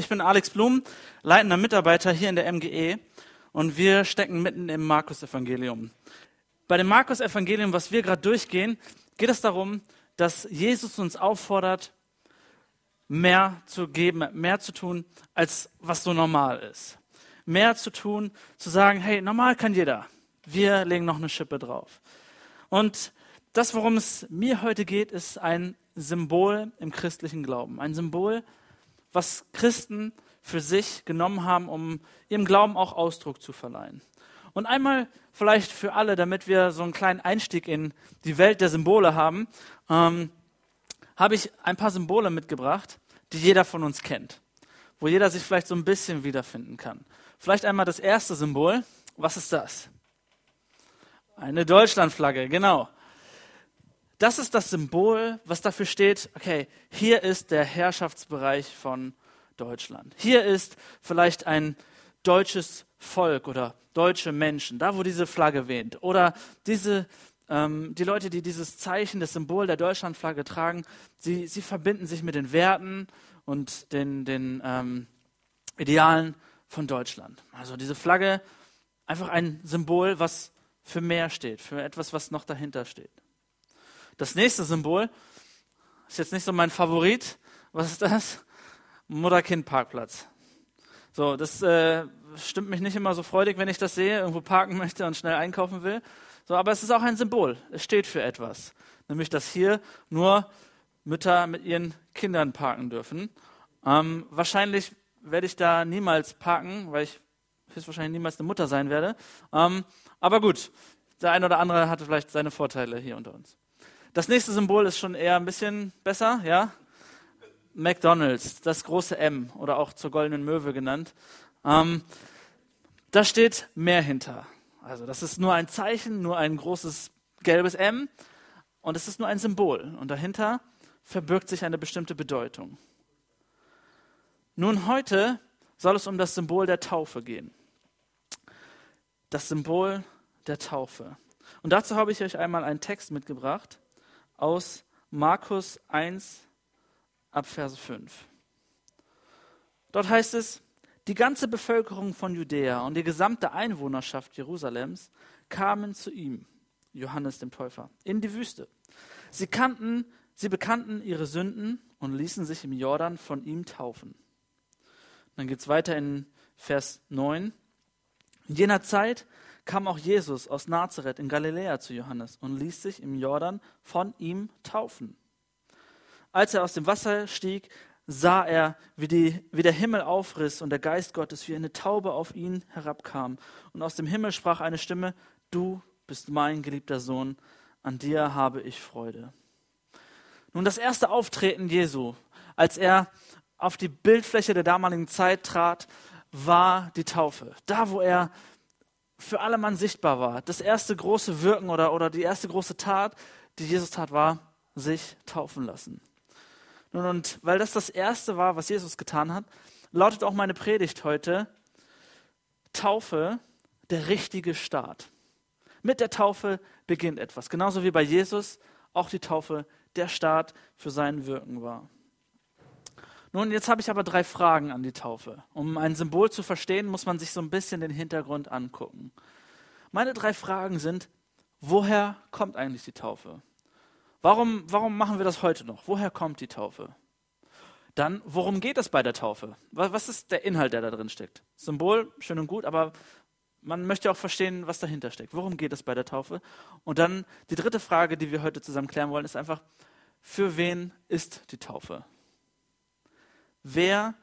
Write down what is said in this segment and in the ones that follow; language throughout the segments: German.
Ich bin Alex Blum, leitender Mitarbeiter hier in der MGE und wir stecken mitten im Markus-Evangelium. Bei dem Markus-Evangelium, was wir gerade durchgehen, geht es darum, dass Jesus uns auffordert, mehr zu geben, mehr zu tun, als was so normal ist. Mehr zu tun, zu sagen, hey, normal kann jeder. Wir legen noch eine Schippe drauf. Und das, worum es mir heute geht, ist ein Symbol im christlichen Glauben. Ein Symbol, was Christen für sich genommen haben, um ihrem Glauben auch Ausdruck zu verleihen. Und einmal vielleicht für alle, damit wir so einen kleinen Einstieg in die Welt der Symbole haben, ähm, habe ich ein paar Symbole mitgebracht, die jeder von uns kennt, wo jeder sich vielleicht so ein bisschen wiederfinden kann. Vielleicht einmal das erste Symbol. Was ist das? Eine Deutschlandflagge, genau. Das ist das Symbol, was dafür steht, okay, hier ist der Herrschaftsbereich von Deutschland. Hier ist vielleicht ein deutsches Volk oder deutsche Menschen, da wo diese Flagge weht. Oder diese, ähm, die Leute, die dieses Zeichen, das Symbol der Deutschlandflagge tragen, sie, sie verbinden sich mit den Werten und den, den ähm, Idealen von Deutschland. Also diese Flagge, einfach ein Symbol, was für mehr steht, für etwas, was noch dahinter steht. Das nächste Symbol ist jetzt nicht so mein Favorit. Was ist das? Mutter-Kind-Parkplatz. So, das äh, stimmt mich nicht immer so freudig, wenn ich das sehe, irgendwo parken möchte und schnell einkaufen will. So, aber es ist auch ein Symbol. Es steht für etwas. Nämlich, dass hier nur Mütter mit ihren Kindern parken dürfen. Ähm, wahrscheinlich werde ich da niemals parken, weil ich höchstwahrscheinlich niemals eine Mutter sein werde. Ähm, aber gut, der eine oder andere hatte vielleicht seine Vorteile hier unter uns. Das nächste Symbol ist schon eher ein bisschen besser, ja. McDonalds, das große M oder auch zur goldenen Möwe genannt. Ähm, da steht mehr hinter. Also das ist nur ein Zeichen, nur ein großes gelbes M und es ist nur ein Symbol. Und dahinter verbirgt sich eine bestimmte Bedeutung. Nun heute soll es um das Symbol der Taufe gehen. Das Symbol der Taufe. Und dazu habe ich euch einmal einen Text mitgebracht aus Markus 1 ab Vers 5. Dort heißt es, die ganze Bevölkerung von Judäa und die gesamte Einwohnerschaft Jerusalems kamen zu ihm, Johannes dem Täufer, in die Wüste. Sie kannten, sie bekannten ihre Sünden und ließen sich im Jordan von ihm taufen. Dann geht es weiter in Vers 9. In jener Zeit kam auch Jesus aus Nazareth in Galiläa zu Johannes und ließ sich im Jordan von ihm taufen. Als er aus dem Wasser stieg, sah er, wie, die, wie der Himmel aufriss und der Geist Gottes wie eine Taube auf ihn herabkam. Und aus dem Himmel sprach eine Stimme, du bist mein geliebter Sohn, an dir habe ich Freude. Nun, das erste Auftreten Jesu, als er auf die Bildfläche der damaligen Zeit trat, war die Taufe. Da, wo er für alle Mann sichtbar war. Das erste große Wirken oder, oder die erste große Tat, die Jesus tat, war sich taufen lassen. Nun, und weil das das erste war, was Jesus getan hat, lautet auch meine Predigt heute, Taufe, der richtige Start. Mit der Taufe beginnt etwas. Genauso wie bei Jesus auch die Taufe der Start für sein Wirken war. Nun, jetzt habe ich aber drei Fragen an die Taufe. Um ein Symbol zu verstehen, muss man sich so ein bisschen den Hintergrund angucken. Meine drei Fragen sind, woher kommt eigentlich die Taufe? Warum, warum machen wir das heute noch? Woher kommt die Taufe? Dann, worum geht es bei der Taufe? Was ist der Inhalt, der da drin steckt? Symbol, schön und gut, aber man möchte auch verstehen, was dahinter steckt. Worum geht es bei der Taufe? Und dann die dritte Frage, die wir heute zusammen klären wollen, ist einfach, für wen ist die Taufe? Wer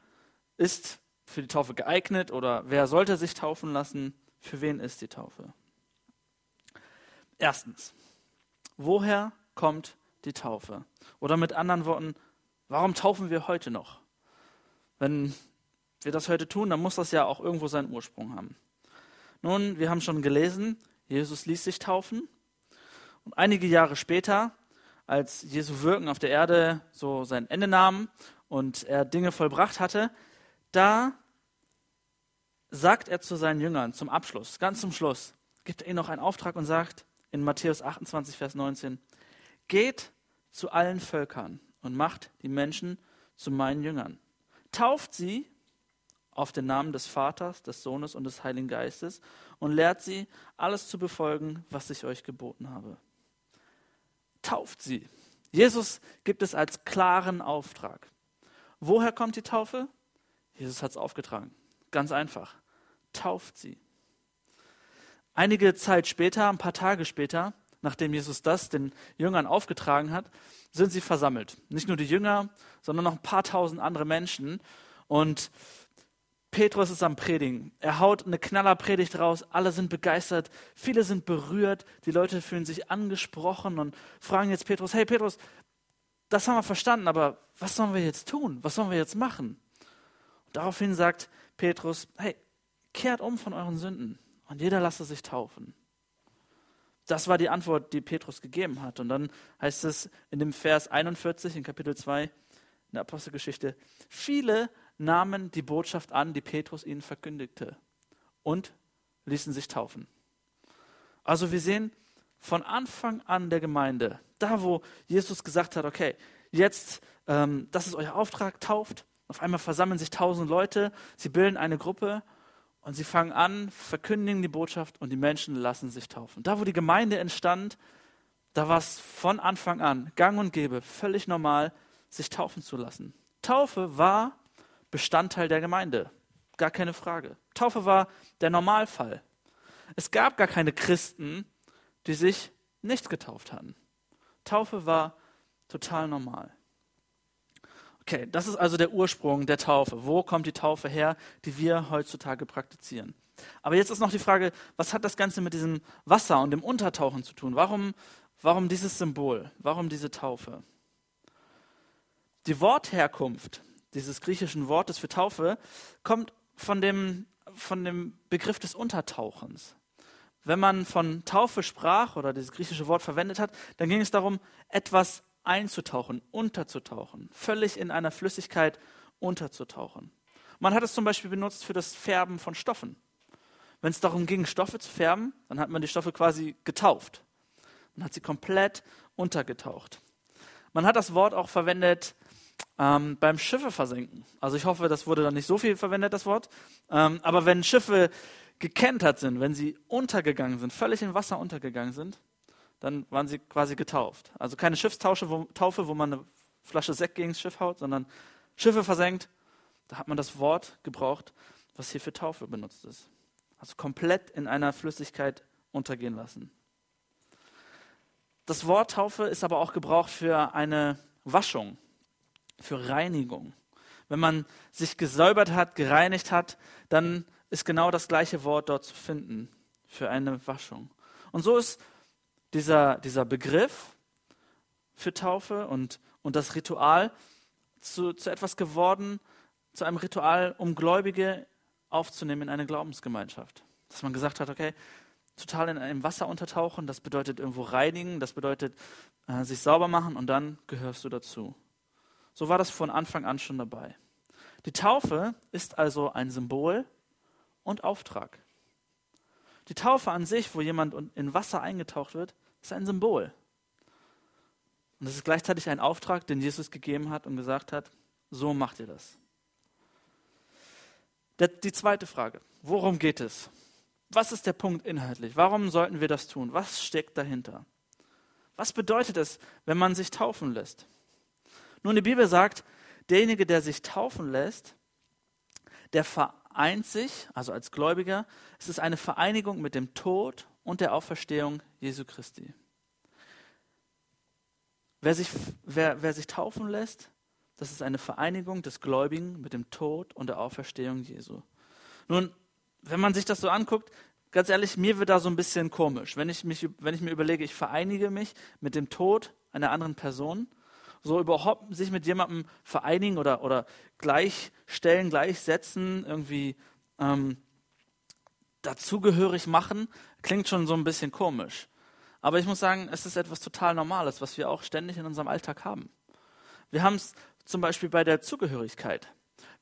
ist für die Taufe geeignet oder wer sollte sich taufen lassen, für wen ist die Taufe. Erstens, woher kommt die Taufe? Oder mit anderen Worten, warum taufen wir heute noch? Wenn wir das heute tun, dann muss das ja auch irgendwo seinen Ursprung haben. Nun, wir haben schon gelesen, Jesus ließ sich taufen. Und einige Jahre später, als Jesu Wirken auf der Erde so sein Ende nahm und er Dinge vollbracht hatte, da sagt er zu seinen Jüngern zum Abschluss, ganz zum Schluss, gibt er ihnen noch einen Auftrag und sagt in Matthäus 28, Vers 19, geht zu allen Völkern und macht die Menschen zu meinen Jüngern. Tauft sie auf den Namen des Vaters, des Sohnes und des Heiligen Geistes und lehrt sie, alles zu befolgen, was ich euch geboten habe. Tauft sie. Jesus gibt es als klaren Auftrag. Woher kommt die Taufe? Jesus hat es aufgetragen. Ganz einfach. Tauft sie. Einige Zeit später, ein paar Tage später, nachdem Jesus das den Jüngern aufgetragen hat, sind sie versammelt. Nicht nur die Jünger, sondern noch ein paar tausend andere Menschen. Und Petrus ist am Predigen. Er haut eine Knallerpredigt raus. Alle sind begeistert. Viele sind berührt. Die Leute fühlen sich angesprochen und fragen jetzt Petrus: Hey Petrus, das haben wir verstanden, aber was sollen wir jetzt tun? Was sollen wir jetzt machen? Und daraufhin sagt Petrus: Hey, kehrt um von euren Sünden und jeder lasse sich taufen. Das war die Antwort, die Petrus gegeben hat. Und dann heißt es in dem Vers 41 in Kapitel 2 in der Apostelgeschichte: Viele nahmen die Botschaft an, die Petrus ihnen verkündigte und ließen sich taufen. Also wir sehen von Anfang an der Gemeinde, da wo Jesus gesagt hat, okay, jetzt, ähm, das ist euer Auftrag, tauft. Auf einmal versammeln sich tausend Leute, sie bilden eine Gruppe und sie fangen an, verkündigen die Botschaft und die Menschen lassen sich taufen. Da wo die Gemeinde entstand, da war es von Anfang an gang und gäbe, völlig normal, sich taufen zu lassen. Taufe war Bestandteil der Gemeinde. Gar keine Frage. Taufe war der Normalfall. Es gab gar keine Christen, die sich nicht getauft hatten. Taufe war total normal. Okay, das ist also der Ursprung der Taufe. Wo kommt die Taufe her, die wir heutzutage praktizieren? Aber jetzt ist noch die Frage, was hat das Ganze mit diesem Wasser und dem Untertauchen zu tun? Warum, warum dieses Symbol? Warum diese Taufe? Die Wortherkunft dieses griechischen Wortes für Taufe, kommt von dem, von dem Begriff des Untertauchens. Wenn man von Taufe sprach oder dieses griechische Wort verwendet hat, dann ging es darum, etwas einzutauchen, unterzutauchen, völlig in einer Flüssigkeit unterzutauchen. Man hat es zum Beispiel benutzt für das Färben von Stoffen. Wenn es darum ging, Stoffe zu färben, dann hat man die Stoffe quasi getauft. Man hat sie komplett untergetaucht. Man hat das Wort auch verwendet ähm, beim Schiffe versenken. Also ich hoffe, das wurde dann nicht so viel verwendet, das Wort. Ähm, aber wenn Schiffe gekentert sind, wenn sie untergegangen sind, völlig in Wasser untergegangen sind, dann waren sie quasi getauft. Also keine Schiffstaufe, wo, Taufe, wo man eine Flasche Sekt gegen das Schiff haut, sondern Schiffe versenkt. Da hat man das Wort gebraucht, was hier für Taufe benutzt ist. Also komplett in einer Flüssigkeit untergehen lassen. Das Wort Taufe ist aber auch gebraucht für eine Waschung für Reinigung. Wenn man sich gesäubert hat, gereinigt hat, dann ist genau das gleiche Wort dort zu finden für eine Waschung. Und so ist dieser, dieser Begriff für Taufe und, und das Ritual zu, zu etwas geworden, zu einem Ritual, um Gläubige aufzunehmen in eine Glaubensgemeinschaft. Dass man gesagt hat, okay, total in einem Wasser untertauchen, das bedeutet irgendwo reinigen, das bedeutet äh, sich sauber machen und dann gehörst du dazu. So war das von Anfang an schon dabei. Die Taufe ist also ein Symbol und Auftrag. Die Taufe an sich, wo jemand in Wasser eingetaucht wird, ist ein Symbol. Und es ist gleichzeitig ein Auftrag, den Jesus gegeben hat und gesagt hat, so macht ihr das. Die zweite Frage, worum geht es? Was ist der Punkt inhaltlich? Warum sollten wir das tun? Was steckt dahinter? Was bedeutet es, wenn man sich taufen lässt? Nun, die Bibel sagt, derjenige, der sich taufen lässt, der vereint sich, also als Gläubiger, es ist eine Vereinigung mit dem Tod und der Auferstehung Jesu Christi. Wer sich, wer, wer sich taufen lässt, das ist eine Vereinigung des Gläubigen mit dem Tod und der Auferstehung Jesu. Nun, wenn man sich das so anguckt, ganz ehrlich, mir wird da so ein bisschen komisch. Wenn ich, mich, wenn ich mir überlege, ich vereinige mich mit dem Tod einer anderen Person, so überhaupt sich mit jemandem vereinigen oder, oder gleichstellen, gleichsetzen, irgendwie ähm, dazugehörig machen, klingt schon so ein bisschen komisch. Aber ich muss sagen, es ist etwas total Normales, was wir auch ständig in unserem Alltag haben. Wir haben es zum Beispiel bei der Zugehörigkeit.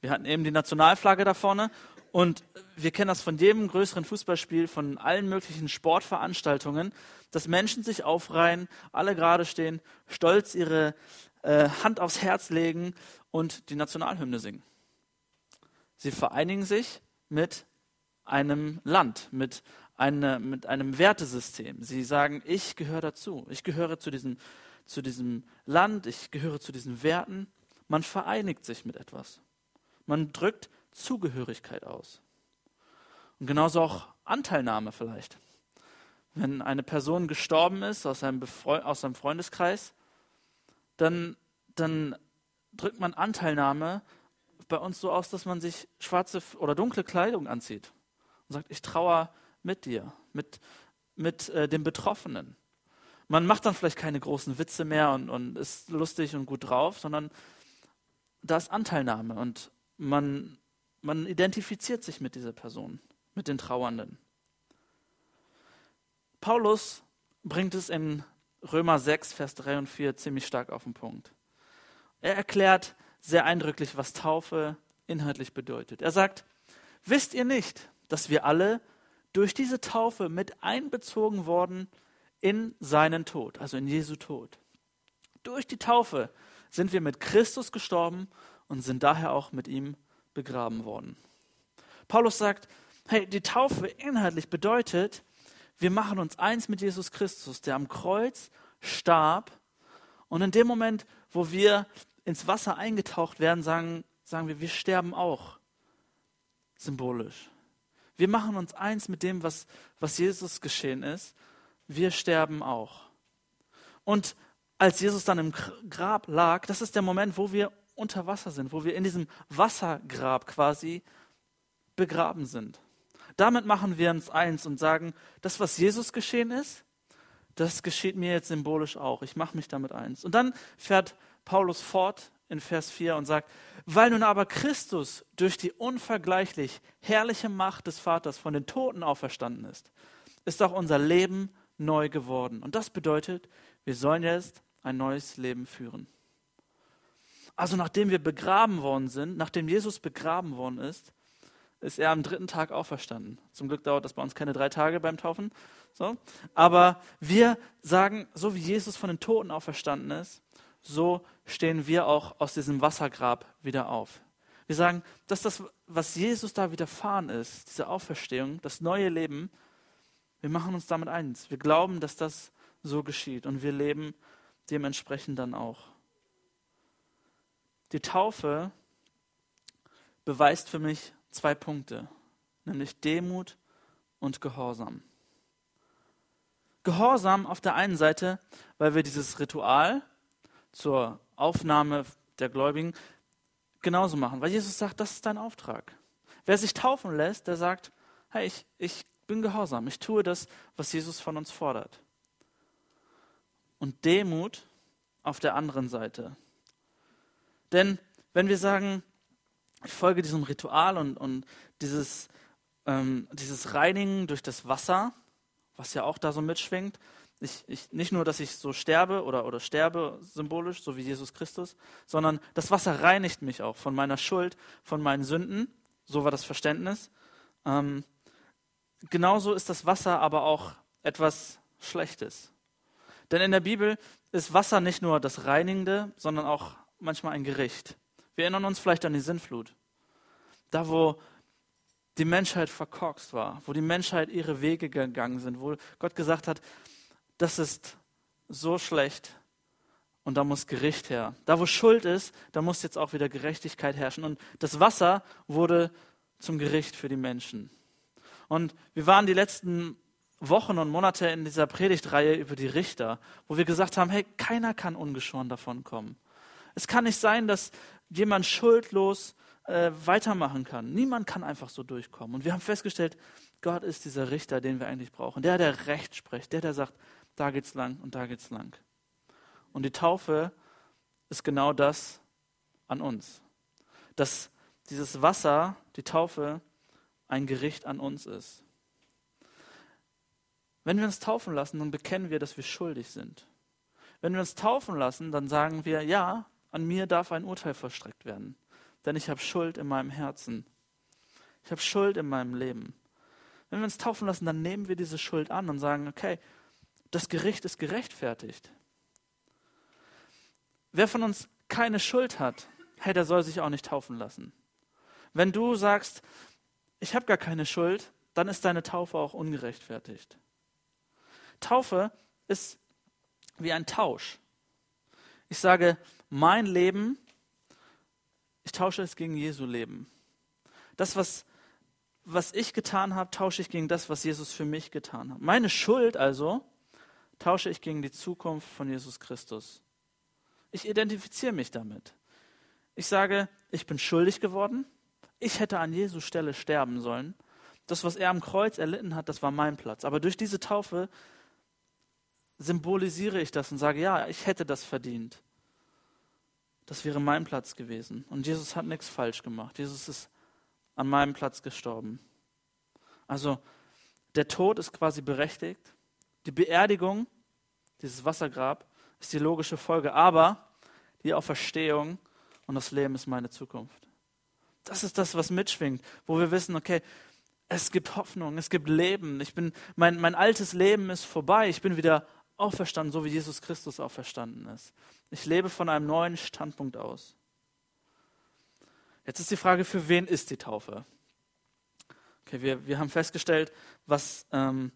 Wir hatten eben die Nationalflagge da vorne und wir kennen das von jedem größeren Fußballspiel, von allen möglichen Sportveranstaltungen, dass Menschen sich aufreihen, alle gerade stehen, stolz ihre äh, Hand aufs Herz legen und die Nationalhymne singen. Sie vereinigen sich mit einem Land, mit, eine, mit einem Wertesystem. Sie sagen, ich gehöre dazu. Ich gehöre zu diesem, zu diesem Land, ich gehöre zu diesen Werten. Man vereinigt sich mit etwas. Man drückt Zugehörigkeit aus. Und genauso auch Anteilnahme vielleicht. Wenn eine Person gestorben ist aus seinem, Befre aus seinem Freundeskreis, dann, dann drückt man Anteilnahme bei uns so aus, dass man sich schwarze oder dunkle Kleidung anzieht und sagt, ich trauere mit dir, mit, mit äh, dem Betroffenen. Man macht dann vielleicht keine großen Witze mehr und, und ist lustig und gut drauf, sondern da ist Anteilnahme und man, man identifiziert sich mit dieser Person, mit den Trauernden. Paulus bringt es in Römer 6, Vers 3 und 4 ziemlich stark auf den Punkt. Er erklärt sehr eindrücklich, was Taufe inhaltlich bedeutet. Er sagt, wisst ihr nicht, dass wir alle durch diese Taufe mit einbezogen worden in seinen Tod, also in Jesu Tod. Durch die Taufe sind wir mit Christus gestorben und sind daher auch mit ihm begraben worden. Paulus sagt, hey, die Taufe inhaltlich bedeutet, wir machen uns eins mit Jesus Christus, der am Kreuz starb. Und in dem Moment, wo wir ins Wasser eingetaucht werden, sagen, sagen wir, wir sterben auch. Symbolisch. Wir machen uns eins mit dem, was, was Jesus geschehen ist. Wir sterben auch. Und als Jesus dann im Grab lag, das ist der Moment, wo wir unter Wasser sind, wo wir in diesem Wassergrab quasi begraben sind. Damit machen wir uns eins und sagen, das, was Jesus geschehen ist, das geschieht mir jetzt symbolisch auch. Ich mache mich damit eins. Und dann fährt Paulus fort in Vers 4 und sagt, weil nun aber Christus durch die unvergleichlich herrliche Macht des Vaters von den Toten auferstanden ist, ist auch unser Leben neu geworden. Und das bedeutet, wir sollen jetzt ein neues Leben führen. Also nachdem wir begraben worden sind, nachdem Jesus begraben worden ist, ist er am dritten Tag auferstanden. Zum Glück dauert das bei uns keine drei Tage beim Taufen. So. Aber wir sagen, so wie Jesus von den Toten auferstanden ist, so stehen wir auch aus diesem Wassergrab wieder auf. Wir sagen, dass das, was Jesus da widerfahren ist, diese Auferstehung, das neue Leben, wir machen uns damit eins. Wir glauben, dass das so geschieht und wir leben dementsprechend dann auch. Die Taufe beweist für mich zwei Punkte, nämlich Demut und Gehorsam. Gehorsam auf der einen Seite, weil wir dieses Ritual zur Aufnahme der Gläubigen genauso machen, weil Jesus sagt, das ist dein Auftrag. Wer sich taufen lässt, der sagt, hey, ich, ich bin gehorsam, ich tue das, was Jesus von uns fordert. Und Demut auf der anderen Seite. Denn wenn wir sagen, ich folge diesem Ritual und, und dieses, ähm, dieses Reinigen durch das Wasser, was ja auch da so mitschwingt, ich, ich, nicht nur, dass ich so sterbe oder, oder sterbe symbolisch, so wie Jesus Christus, sondern das Wasser reinigt mich auch von meiner Schuld, von meinen Sünden. So war das Verständnis. Ähm, genauso ist das Wasser aber auch etwas Schlechtes. Denn in der Bibel ist Wasser nicht nur das Reinigende, sondern auch manchmal ein Gericht. Wir erinnern uns vielleicht an die Sintflut. Da, wo die Menschheit verkorkst war, wo die Menschheit ihre Wege gegangen sind, wo Gott gesagt hat, das ist so schlecht und da muss Gericht her. Da, wo Schuld ist, da muss jetzt auch wieder Gerechtigkeit herrschen. Und das Wasser wurde zum Gericht für die Menschen. Und wir waren die letzten Wochen und Monate in dieser Predigtreihe über die Richter, wo wir gesagt haben, hey, keiner kann ungeschoren davon kommen. Es kann nicht sein, dass jemand schuldlos äh, weitermachen kann. Niemand kann einfach so durchkommen. Und wir haben festgestellt, Gott ist dieser Richter, den wir eigentlich brauchen. Der, der Recht spricht, der, der sagt, da geht's lang und da geht's lang. Und die Taufe ist genau das an uns. Dass dieses Wasser, die Taufe, ein Gericht an uns ist. Wenn wir uns taufen lassen, dann bekennen wir, dass wir schuldig sind. Wenn wir uns taufen lassen, dann sagen wir, ja, an mir darf ein Urteil vollstreckt werden, denn ich habe Schuld in meinem Herzen. Ich habe Schuld in meinem Leben. Wenn wir uns taufen lassen, dann nehmen wir diese Schuld an und sagen, okay, das Gericht ist gerechtfertigt. Wer von uns keine Schuld hat, hey, der soll sich auch nicht taufen lassen. Wenn du sagst, ich habe gar keine Schuld, dann ist deine Taufe auch ungerechtfertigt. Taufe ist wie ein Tausch. Ich sage, mein Leben, ich tausche es gegen Jesu Leben. Das, was, was ich getan habe, tausche ich gegen das, was Jesus für mich getan hat. Meine Schuld also tausche ich gegen die Zukunft von Jesus Christus. Ich identifiziere mich damit. Ich sage, ich bin schuldig geworden. Ich hätte an Jesu Stelle sterben sollen. Das, was er am Kreuz erlitten hat, das war mein Platz. Aber durch diese Taufe symbolisiere ich das und sage, ja, ich hätte das verdient. Das wäre mein Platz gewesen. Und Jesus hat nichts falsch gemacht. Jesus ist an meinem Platz gestorben. Also der Tod ist quasi berechtigt. Die Beerdigung, dieses Wassergrab, ist die logische Folge. Aber die Auferstehung und das Leben ist meine Zukunft. Das ist das, was mitschwingt, wo wir wissen, okay, es gibt Hoffnung, es gibt Leben. Ich bin, mein, mein altes Leben ist vorbei. Ich bin wieder auferstanden, so wie Jesus Christus auferstanden ist. Ich lebe von einem neuen Standpunkt aus. Jetzt ist die Frage, für wen ist die Taufe? Okay, wir, wir haben festgestellt, was, ähm,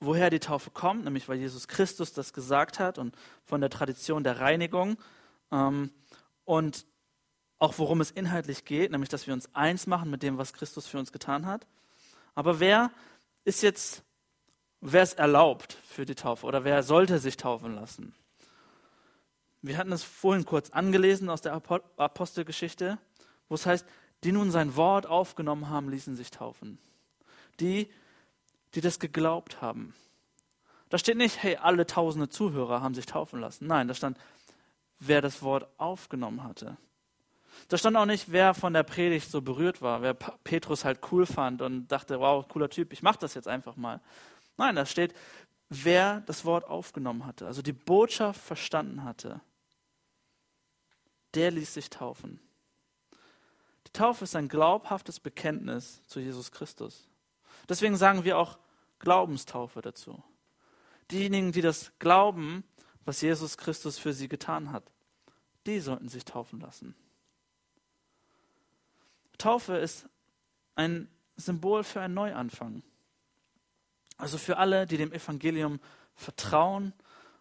woher die Taufe kommt, nämlich weil Jesus Christus das gesagt hat und von der Tradition der Reinigung. Ähm, und auch worum es inhaltlich geht, nämlich dass wir uns eins machen mit dem, was Christus für uns getan hat. Aber wer ist jetzt, wer ist erlaubt für die Taufe oder wer sollte sich taufen lassen? Wir hatten es vorhin kurz angelesen aus der Apostelgeschichte, wo es heißt, die nun sein Wort aufgenommen haben, ließen sich taufen. Die, die das geglaubt haben. Da steht nicht, hey, alle tausende Zuhörer haben sich taufen lassen. Nein, da stand, wer das Wort aufgenommen hatte. Da stand auch nicht, wer von der Predigt so berührt war, wer Petrus halt cool fand und dachte, wow, cooler Typ, ich mache das jetzt einfach mal. Nein, da steht, wer das Wort aufgenommen hatte, also die Botschaft verstanden hatte der ließ sich taufen. Die Taufe ist ein glaubhaftes Bekenntnis zu Jesus Christus. Deswegen sagen wir auch Glaubenstaufe dazu. Diejenigen, die das glauben, was Jesus Christus für sie getan hat, die sollten sich taufen lassen. Taufe ist ein Symbol für einen Neuanfang. Also für alle, die dem Evangelium vertrauen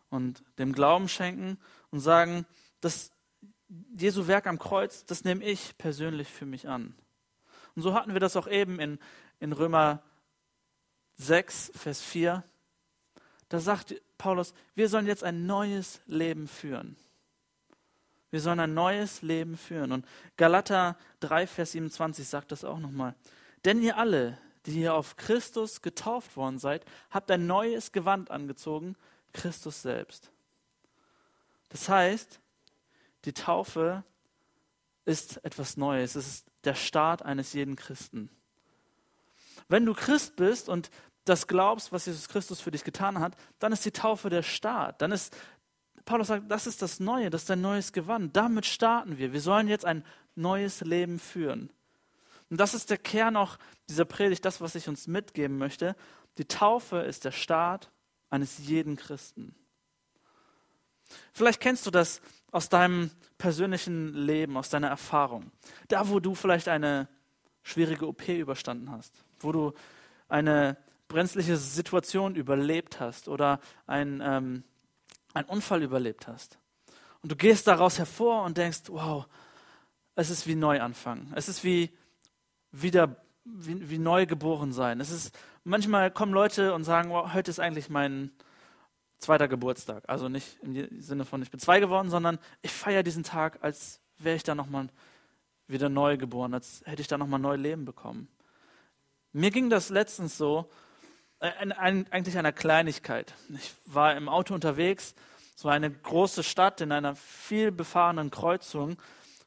und dem Glauben schenken und sagen, das Jesu Werk am Kreuz, das nehme ich persönlich für mich an. Und so hatten wir das auch eben in, in Römer 6, Vers 4. Da sagt Paulus, wir sollen jetzt ein neues Leben führen. Wir sollen ein neues Leben führen. Und Galater 3, Vers 27 sagt das auch nochmal. Denn ihr alle, die ihr auf Christus getauft worden seid, habt ein neues Gewand angezogen, Christus selbst. Das heißt, die Taufe ist etwas Neues. Es ist der Start eines jeden Christen. Wenn du Christ bist und das glaubst, was Jesus Christus für dich getan hat, dann ist die Taufe der Start. Dann ist, Paulus sagt, das ist das Neue, das ist dein neues Gewand. Damit starten wir. Wir sollen jetzt ein neues Leben führen. Und das ist der Kern auch dieser Predigt, das, was ich uns mitgeben möchte. Die Taufe ist der Start eines jeden Christen. Vielleicht kennst du das aus deinem persönlichen Leben, aus deiner Erfahrung. Da, wo du vielleicht eine schwierige OP überstanden hast, wo du eine brenzliche Situation überlebt hast oder ein, ähm, einen Unfall überlebt hast. Und du gehst daraus hervor und denkst, wow, es ist wie Neuanfang. Es ist wie wieder wie, wie neu geboren sein. Es ist manchmal kommen Leute und sagen, wow, heute ist eigentlich mein zweiter Geburtstag. Also nicht im Sinne von, ich bin zwei geworden, sondern ich feiere diesen Tag, als wäre ich da nochmal wieder neu geboren, als hätte ich da nochmal neu Leben bekommen. Mir ging das letztens so, äh, eigentlich einer Kleinigkeit. Ich war im Auto unterwegs, es war eine große Stadt in einer viel befahrenen Kreuzung,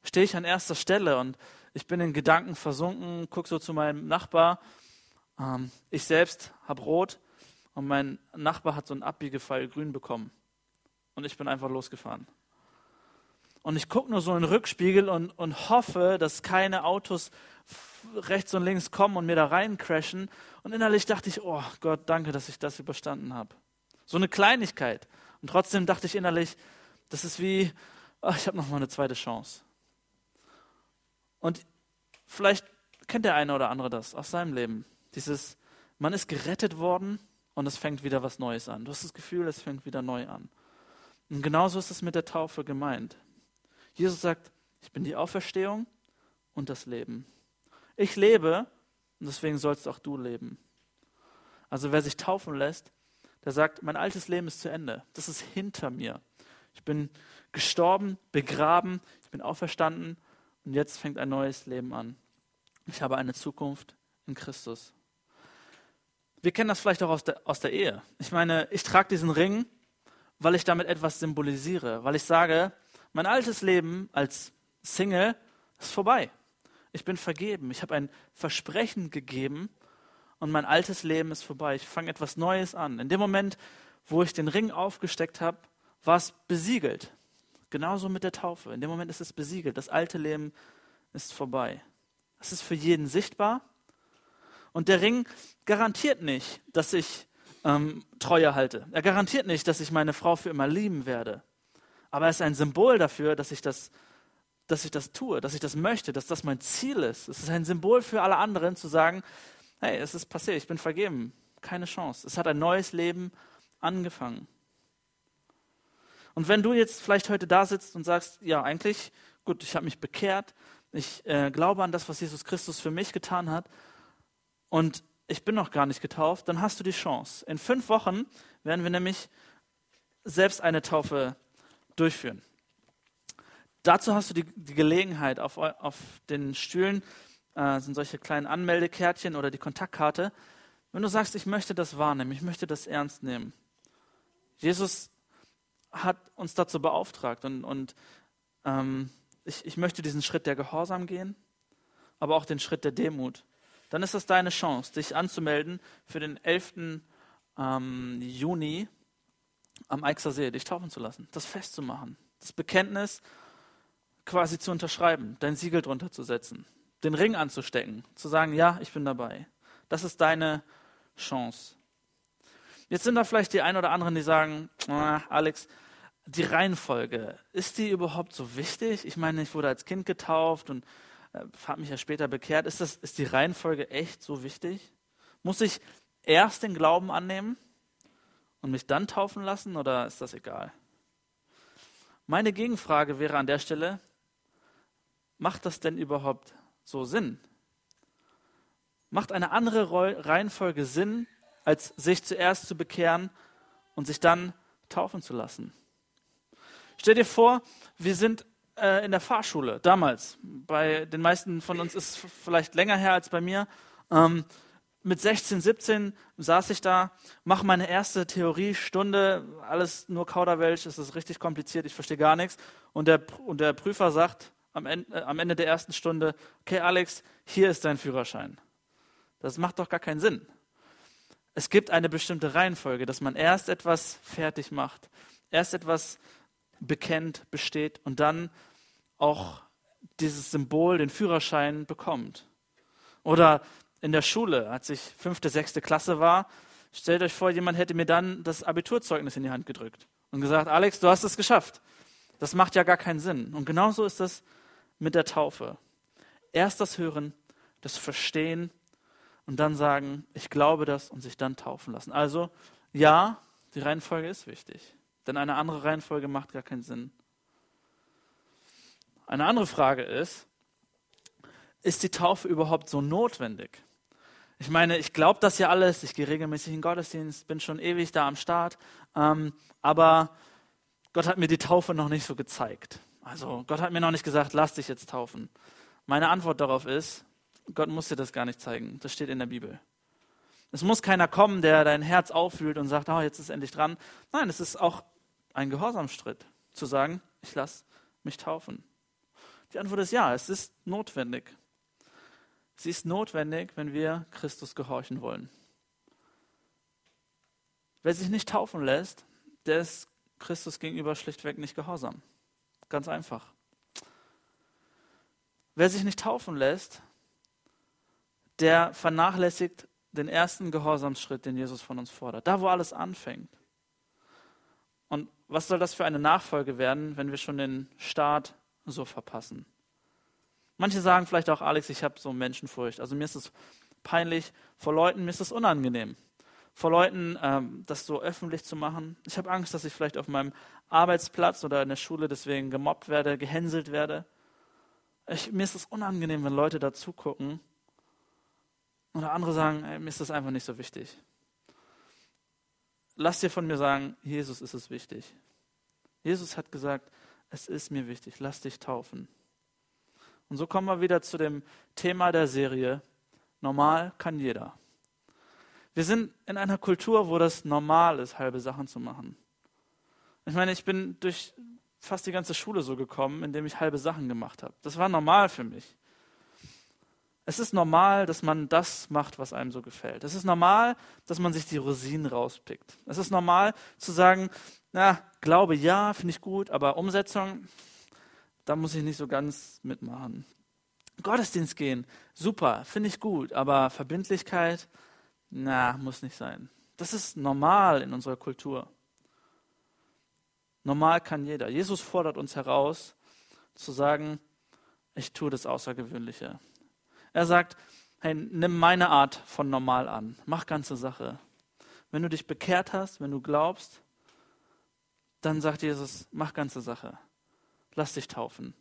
stehe ich an erster Stelle und ich bin in Gedanken versunken, gucke so zu meinem Nachbar. Ähm, ich selbst habe rot und mein Nachbar hat so einen Abbiegefall grün bekommen. Und ich bin einfach losgefahren. Und ich gucke nur so in den Rückspiegel und, und hoffe, dass keine Autos rechts und links kommen und mir da rein crashen. Und innerlich dachte ich, oh Gott, danke, dass ich das überstanden habe. So eine Kleinigkeit. Und trotzdem dachte ich innerlich, das ist wie, oh, ich habe noch mal eine zweite Chance. Und vielleicht kennt der eine oder andere das aus seinem Leben. Dieses, man ist gerettet worden und es fängt wieder was Neues an. Du hast das Gefühl, es fängt wieder neu an. Und genauso ist es mit der Taufe gemeint. Jesus sagt, ich bin die Auferstehung und das Leben. Ich lebe und deswegen sollst auch du leben. Also wer sich taufen lässt, der sagt, mein altes Leben ist zu Ende. Das ist hinter mir. Ich bin gestorben, begraben, ich bin auferstanden und jetzt fängt ein neues Leben an. Ich habe eine Zukunft in Christus. Wir kennen das vielleicht auch aus der, aus der Ehe. Ich meine, ich trage diesen Ring, weil ich damit etwas symbolisiere, weil ich sage, mein altes Leben als Single ist vorbei. Ich bin vergeben. Ich habe ein Versprechen gegeben und mein altes Leben ist vorbei. Ich fange etwas Neues an. In dem Moment, wo ich den Ring aufgesteckt habe, war es besiegelt. Genauso mit der Taufe. In dem Moment ist es besiegelt. Das alte Leben ist vorbei. Das ist für jeden sichtbar. Und der Ring garantiert nicht, dass ich ähm, Treue halte. Er garantiert nicht, dass ich meine Frau für immer lieben werde. Aber er ist ein Symbol dafür, dass ich das, dass ich das tue, dass ich das möchte, dass das mein Ziel ist. Es ist ein Symbol für alle anderen zu sagen, hey, es ist passiert, ich bin vergeben. Keine Chance. Es hat ein neues Leben angefangen. Und wenn du jetzt vielleicht heute da sitzt und sagst, ja, eigentlich, gut, ich habe mich bekehrt, ich äh, glaube an das, was Jesus Christus für mich getan hat und ich bin noch gar nicht getauft, dann hast du die Chance. In fünf Wochen werden wir nämlich selbst eine Taufe durchführen. Dazu hast du die, die Gelegenheit, auf, auf den Stühlen äh, sind solche kleinen Anmeldekärtchen oder die Kontaktkarte. Wenn du sagst, ich möchte das wahrnehmen, ich möchte das ernst nehmen. Jesus hat uns dazu beauftragt und, und ähm, ich, ich möchte diesen Schritt der Gehorsam gehen, aber auch den Schritt der Demut. Dann ist das deine Chance, dich anzumelden für den 11. Ähm, Juni am Eichser See, dich taufen zu lassen, das festzumachen, das Bekenntnis quasi zu unterschreiben, dein Siegel drunter zu setzen, den Ring anzustecken, zu sagen, ja, ich bin dabei. Das ist deine Chance. Jetzt sind da vielleicht die ein oder anderen, die sagen, ah, Alex, die Reihenfolge, ist die überhaupt so wichtig? Ich meine, ich wurde als Kind getauft und äh, habe mich ja später bekehrt. Ist, das, ist die Reihenfolge echt so wichtig? Muss ich erst den Glauben annehmen und mich dann taufen lassen oder ist das egal? Meine Gegenfrage wäre an der Stelle, macht das denn überhaupt so Sinn? Macht eine andere Reihenfolge Sinn, als sich zuerst zu bekehren und sich dann taufen zu lassen? Stell dir vor, wir sind äh, in der Fahrschule damals. Bei den meisten von uns ist es vielleicht länger her als bei mir. Ähm, mit 16, 17 saß ich da, mache meine erste Theoriestunde, alles nur Kauderwelsch, es ist richtig kompliziert, ich verstehe gar nichts. Und der, und der Prüfer sagt am Ende, äh, am Ende der ersten Stunde, okay Alex, hier ist dein Führerschein. Das macht doch gar keinen Sinn. Es gibt eine bestimmte Reihenfolge, dass man erst etwas fertig macht, erst etwas bekennt, besteht und dann auch dieses Symbol, den Führerschein bekommt. Oder in der Schule, als ich fünfte, sechste Klasse war, stellt euch vor, jemand hätte mir dann das Abiturzeugnis in die Hand gedrückt und gesagt, Alex, du hast es geschafft. Das macht ja gar keinen Sinn. Und genauso ist das mit der Taufe. Erst das Hören, das Verstehen und dann sagen, ich glaube das und sich dann taufen lassen. Also ja, die Reihenfolge ist wichtig. Denn eine andere Reihenfolge macht gar keinen Sinn. Eine andere Frage ist, ist die Taufe überhaupt so notwendig? Ich meine, ich glaube das ja alles, ich gehe regelmäßig in den Gottesdienst, bin schon ewig da am Start, ähm, aber Gott hat mir die Taufe noch nicht so gezeigt. Also Gott hat mir noch nicht gesagt, lass dich jetzt taufen. Meine Antwort darauf ist, Gott muss dir das gar nicht zeigen. Das steht in der Bibel. Es muss keiner kommen, der dein Herz auffühlt und sagt, oh, jetzt ist endlich dran. Nein, es ist auch ein Gehorsamschritt, zu sagen, ich lasse mich taufen? Die Antwort ist ja, es ist notwendig. Sie ist notwendig, wenn wir Christus gehorchen wollen. Wer sich nicht taufen lässt, der ist Christus gegenüber schlichtweg nicht gehorsam. Ganz einfach. Wer sich nicht taufen lässt, der vernachlässigt den ersten Gehorsamsschritt, den Jesus von uns fordert. Da, wo alles anfängt. Und was soll das für eine Nachfolge werden, wenn wir schon den Start so verpassen? Manche sagen vielleicht auch, Alex, ich habe so Menschenfurcht. Also mir ist es peinlich vor Leuten, mir ist es unangenehm. Vor Leuten ähm, das so öffentlich zu machen. Ich habe Angst, dass ich vielleicht auf meinem Arbeitsplatz oder in der Schule deswegen gemobbt werde, gehänselt werde. Ich, mir ist es unangenehm, wenn Leute da zugucken. Oder andere sagen, ey, mir ist das einfach nicht so wichtig. Lass dir von mir sagen, Jesus ist es wichtig. Jesus hat gesagt, es ist mir wichtig, lass dich taufen. Und so kommen wir wieder zu dem Thema der Serie. Normal kann jeder. Wir sind in einer Kultur, wo das normal ist, halbe Sachen zu machen. Ich meine, ich bin durch fast die ganze Schule so gekommen, indem ich halbe Sachen gemacht habe. Das war normal für mich. Es ist normal, dass man das macht, was einem so gefällt. Es ist normal, dass man sich die Rosinen rauspickt. Es ist normal zu sagen, na, Glaube ja, finde ich gut, aber Umsetzung, da muss ich nicht so ganz mitmachen. Gottesdienst gehen, super, finde ich gut, aber Verbindlichkeit, na, muss nicht sein. Das ist normal in unserer Kultur. Normal kann jeder. Jesus fordert uns heraus, zu sagen, ich tue das Außergewöhnliche. Er sagt, hey, nimm meine Art von normal an, mach ganze Sache. Wenn du dich bekehrt hast, wenn du glaubst, dann sagt Jesus, mach ganze Sache. Lass dich taufen.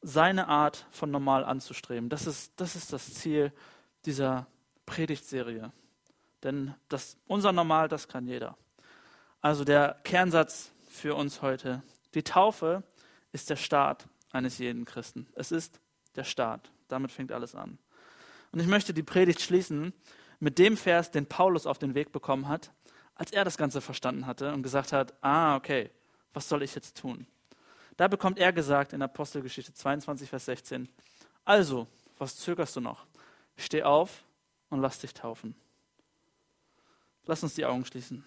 Seine Art von normal anzustreben, das ist das, ist das Ziel dieser Predigtserie. Denn das, unser Normal, das kann jeder. Also der Kernsatz für uns heute. Die Taufe ist der Start eines jeden Christen. Es ist der Start. Damit fängt alles an. Und ich möchte die Predigt schließen mit dem Vers, den Paulus auf den Weg bekommen hat, als er das Ganze verstanden hatte und gesagt hat, ah, okay, was soll ich jetzt tun? Da bekommt er gesagt in Apostelgeschichte 22, Vers 16, also, was zögerst du noch? Steh auf und lass dich taufen. Lass uns die Augen schließen.